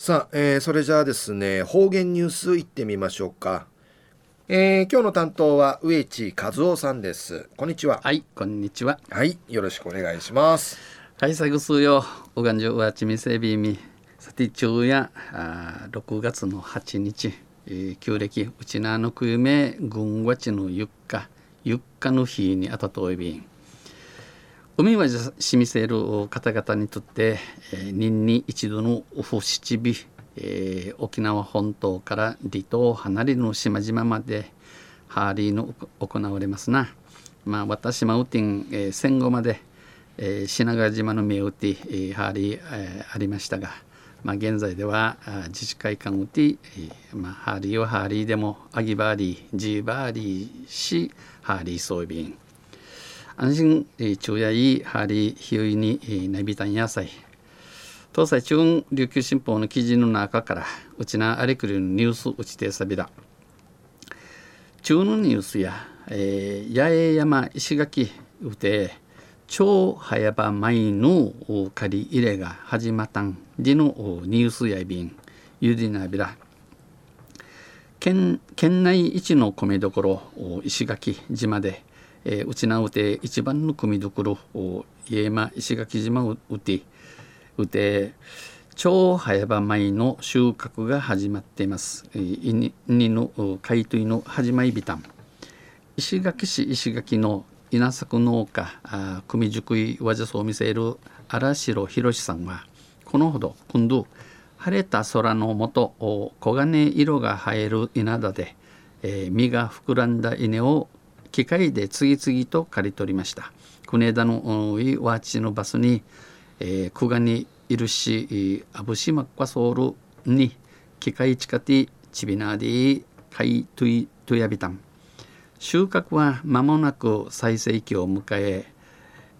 さあ、えー、それじゃあですね方言ニュースいってみましょうか、えー、今日の担当は植地和夫さんです。こんにちは。はいこんにちは。はいよろしくお願いします。はい最後数よ。おがんじゅうはちみせびみさて昼夜あ6月の8日、えー、旧暦うちなのくゆめ軍わちのゆっか。ゆっかの日にあたといびん海はしみせる方々にとって、えー、年に一度のおふ七日、えー、沖縄本島から離島離れの島々までハーリーの行われますな。まあ、私もウティン、えー、戦後まで、えー、品川島の名ウティ、えー、ハーリー、えー、ありましたが、まあ、現在では自治会館ウティ、えーまあ、ハーリーはハーリーでもアギバーリージーバーリーシハーリー装備員安心昼夜いハリヒュイにナビタン野菜東西中央琉球新報の記事の中からうちなあれくるニュースうちてさびだ。中のニュースや、えー、八重山石垣うて超早場前の借り入れが始まったんでのニュースやびんゆでなびら。県県内一の米どころ石垣島でえー、うちなうて一番の組どころ家山石垣島うてうて超早場米の収穫が始まっています。いにの海水の始まりびたん。石垣市石垣の稲作農家あ組熟いわじそう見せる荒城博さんはこのほど今度晴れた空のもと黄金色が映える稲田で、えー、実が膨らんだ稲を機械で次々と刈り取りました。国枝のワーチのバスに、えー、久我にいるしアブシマッカソールに機械近てちびなでかいといとやびたん収穫は間もなく最盛期を迎え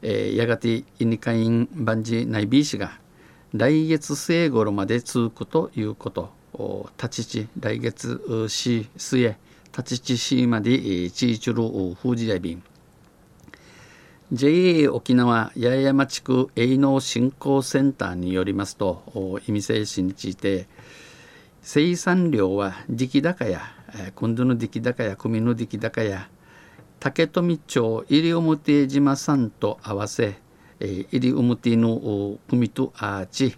えー、やがてイニカインバンジナイビー氏が来月末頃まで続くということ立ち地来月し末立ち市までチーチュルフージヤビン JA 沖縄八重山地区営農振興センターによりますと意味精神について生産量は出来高や今度の出来高や組の出来高や竹富町西表島さんと合わせ西表の組とアーチ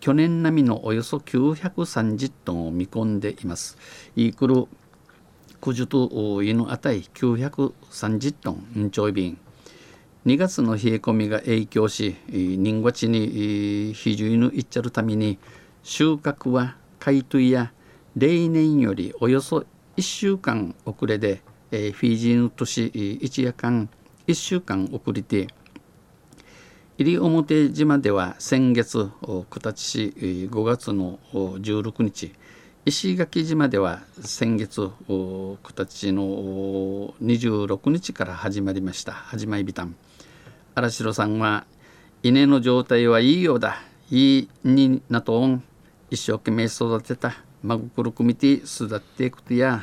去年並みのおよそ930トンを見込んでいます。イークル九十と湯の値930トンちょい便2月の冷え込みが影響し人ごちに比重のいっちゃるために収穫は海水や例年よりおよそ1週間遅れでえフィジーの年一夜間1週間遅れて西表島では先月九立市5月の16日石垣島では先月九立の26日から始まりました。始まりびたん。荒城さんは稲の状態はいいようだ。いいになとん。一生懸命育てた。真心くみて育っていくとや。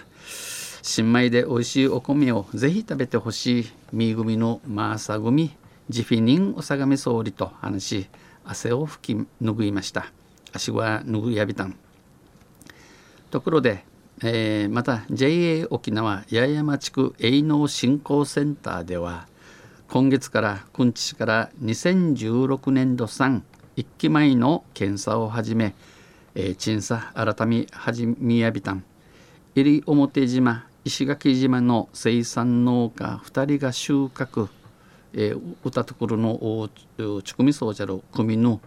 新米で美味しいお米をぜひ食べてほしい。み組のマーサ組ジフィニンおさがめ総理と話し汗を拭き拭いました。足は拭いやびたん。ところで、えー、また JA 沖縄八重山地区営農振興センターでは今月からくんち市から2016年度産1期前の検査を始め、えー、鎮査改め始めやびたん。入表島石垣島の生産農家2人が収穫、えー、歌ところのちくみそうじゃる組の、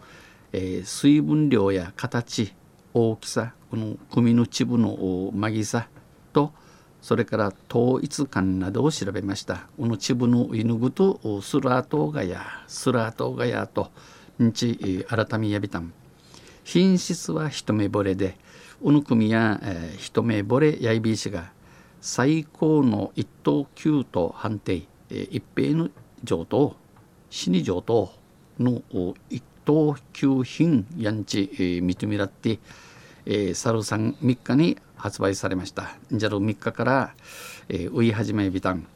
えー、水分量や形大きさこの組のチブのまぎさとそれから統一感などを調べました。このチブの犬ぐとスラートガヤスラートガヤとんち改めやびたん。品質は一目惚れでうぬ組や、えー、一目惚れやいびいしが最高の一等級と判定、えー、一平の上等死に上等の一等級品やんち、えー、認めらってえー、サルさん3日に発売されました。じゃる3日から、えー、植え始めビタン。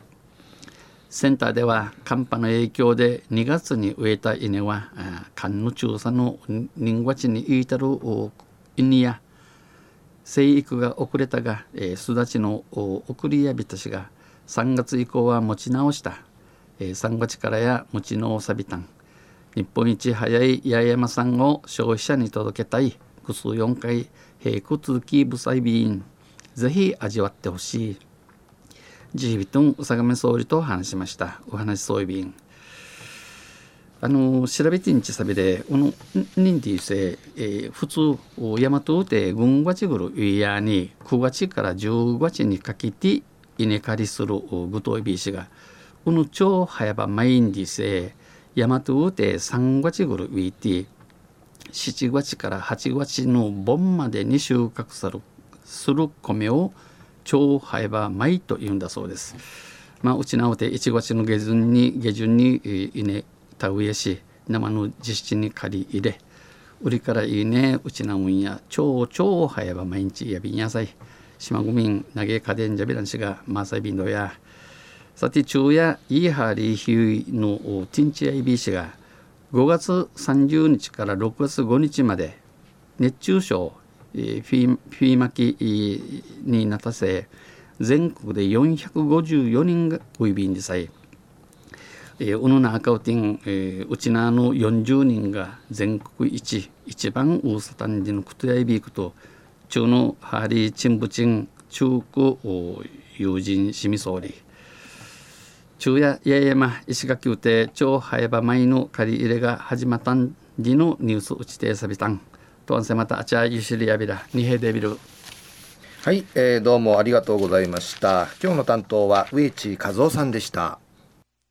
センターでは寒波の影響で2月に植えた稲は寒の中佐の人月にいたるイニや生育が遅れたが、えー、巣立ちの送りやびたしが3月以降は持ち直した、えー、3月からや持ちのさびたん。日本一早い八重山産を消費者に届けたい。複数4回平空通き部裁備員ぜひ味わってほしい。ジービトン宇佐亀総理と話しました。お話そういびんあの調べてんちさびでこの認定せ、えー、普通大和で軍月ぐるいやに9月から10月にかけて稲刈りするぐといびしがこの超早場毎日せ大和で3月ぐるいいて7月から8月の盆までに収穫するする米を超早場米と言うんだそうです。まあ、うちなおて1月の下旬に下旬に稲田植えし生の実地に借り入れ売りからいいねうちなもんや超超早ば毎日やびんやさい島ぐみん投げ家電じゃびらんしがまさびんどやさて昼夜いいはりひゅいのティンチやいびしが5月30日から6月5日まで熱中症フィフィー巻きになったせ全国で454人がおいびんでさえ、うぬな赤うてん、えー、うちなの40人が全国一一番大阪にでのくとやいびくと中のハーリーチンブチン中区友人市民総理。中夜八重山石垣うて超早場前の借り入れが始まったんじのニュースうちてさびたん。とんせまたあちゃゆしりやびらにへでびるはい、えー、どうもありがとうございました。今日の担当は植地和夫さんでした。